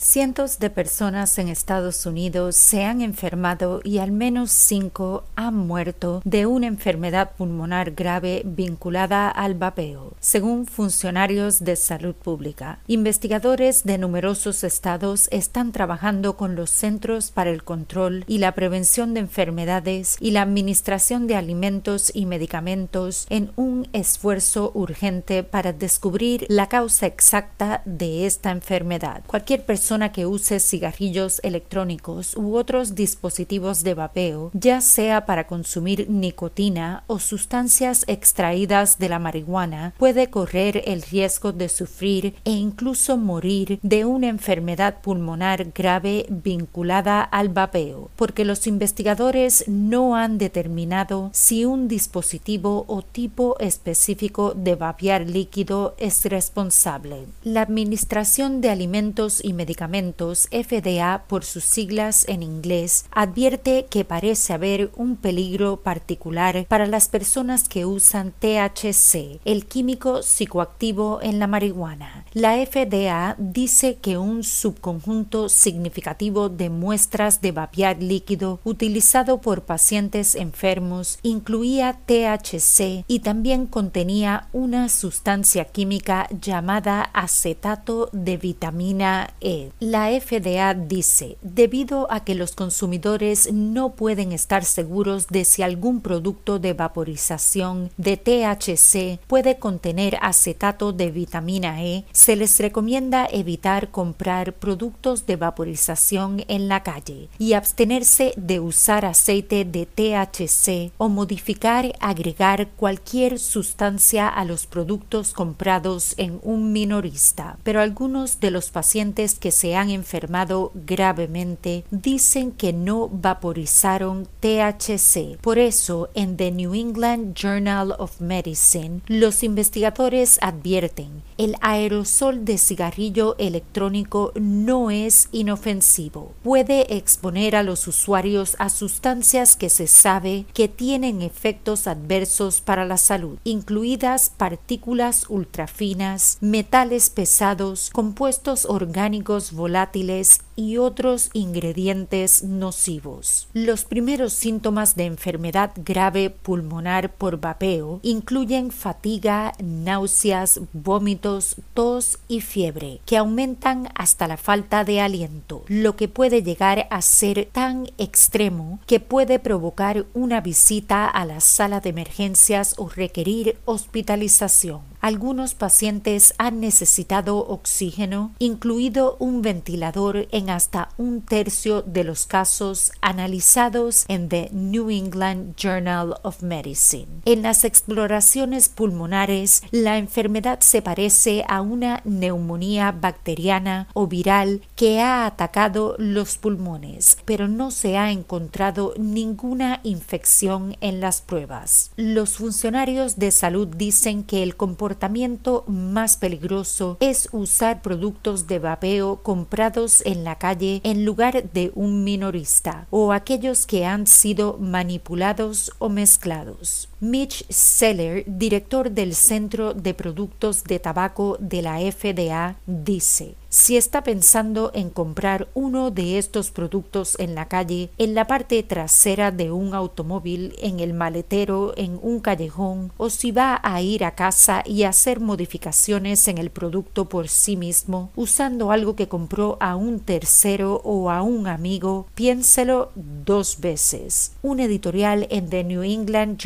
Cientos de personas en Estados Unidos se han enfermado y al menos cinco han muerto de una enfermedad pulmonar grave vinculada al vapeo, según funcionarios de salud pública. Investigadores de numerosos estados están trabajando con los Centros para el Control y la Prevención de Enfermedades y la Administración de Alimentos y Medicamentos en un esfuerzo urgente para descubrir la causa exacta de esta enfermedad. Cualquier persona que use cigarrillos electrónicos u otros dispositivos de vapeo, ya sea para consumir nicotina o sustancias extraídas de la marihuana, puede correr el riesgo de sufrir e incluso morir de una enfermedad pulmonar grave vinculada al vapeo, porque los investigadores no han determinado si un dispositivo o tipo específico de vapear líquido es responsable. La Administración de Alimentos y Medicamentos FDA por sus siglas en inglés, advierte que parece haber un peligro particular para las personas que usan THC, el químico psicoactivo en la marihuana. La FDA dice que un subconjunto significativo de muestras de vapear líquido utilizado por pacientes enfermos incluía THC y también contenía una sustancia química llamada acetato de vitamina E. La FDA dice, debido a que los consumidores no pueden estar seguros de si algún producto de vaporización de THC puede contener acetato de vitamina E, se les recomienda evitar comprar productos de vaporización en la calle y abstenerse de usar aceite de THC o modificar, agregar cualquier sustancia a los productos comprados en un minorista. Pero algunos de los pacientes que se han enfermado gravemente dicen que no vaporizaron THC. Por eso, en The New England Journal of Medicine, los investigadores advierten el aerosol de cigarrillo electrónico no es inofensivo. Puede exponer a los usuarios a sustancias que se sabe que tienen efectos adversos para la salud, incluidas partículas ultrafinas, metales pesados, compuestos orgánicos volátiles y otros ingredientes nocivos. Los primeros síntomas de enfermedad grave pulmonar por vapeo incluyen fatiga, náuseas, vómitos, tos y fiebre, que aumentan hasta la falta de aliento, lo que puede llegar a ser tan extremo que puede provocar una visita a la sala de emergencias o requerir hospitalización. Algunos pacientes han necesitado oxígeno, incluido un ventilador en hasta un tercio de los casos analizados en The New England Journal of Medicine. En las exploraciones pulmonares, la enfermedad se parece a una neumonía bacteriana o viral que ha atacado los pulmones, pero no se ha encontrado ninguna infección en las pruebas. Los funcionarios de salud dicen que el comportamiento más peligroso es usar productos de vapeo comprados en la calle en lugar de un minorista o aquellos que han sido manipulados o mezclados. Mitch Seller, director del Centro de Productos de Tabaco de la FDA, dice si está pensando en comprar uno de estos productos en la calle, en la parte trasera de un automóvil, en el maletero, en un callejón, o si va a ir a casa y hacer modificaciones en el producto por sí mismo, usando algo que compró a un tercero o a un amigo, piénselo dos veces. Un editorial en The New England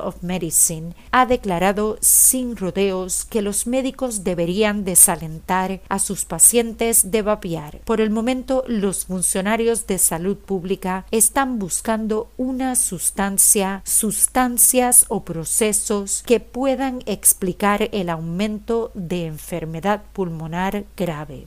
Of Medicine ha declarado sin rodeos que los médicos deberían desalentar a sus pacientes de vapear. Por el momento, los funcionarios de salud pública están buscando una sustancia, sustancias o procesos que puedan explicar el aumento de enfermedad pulmonar grave.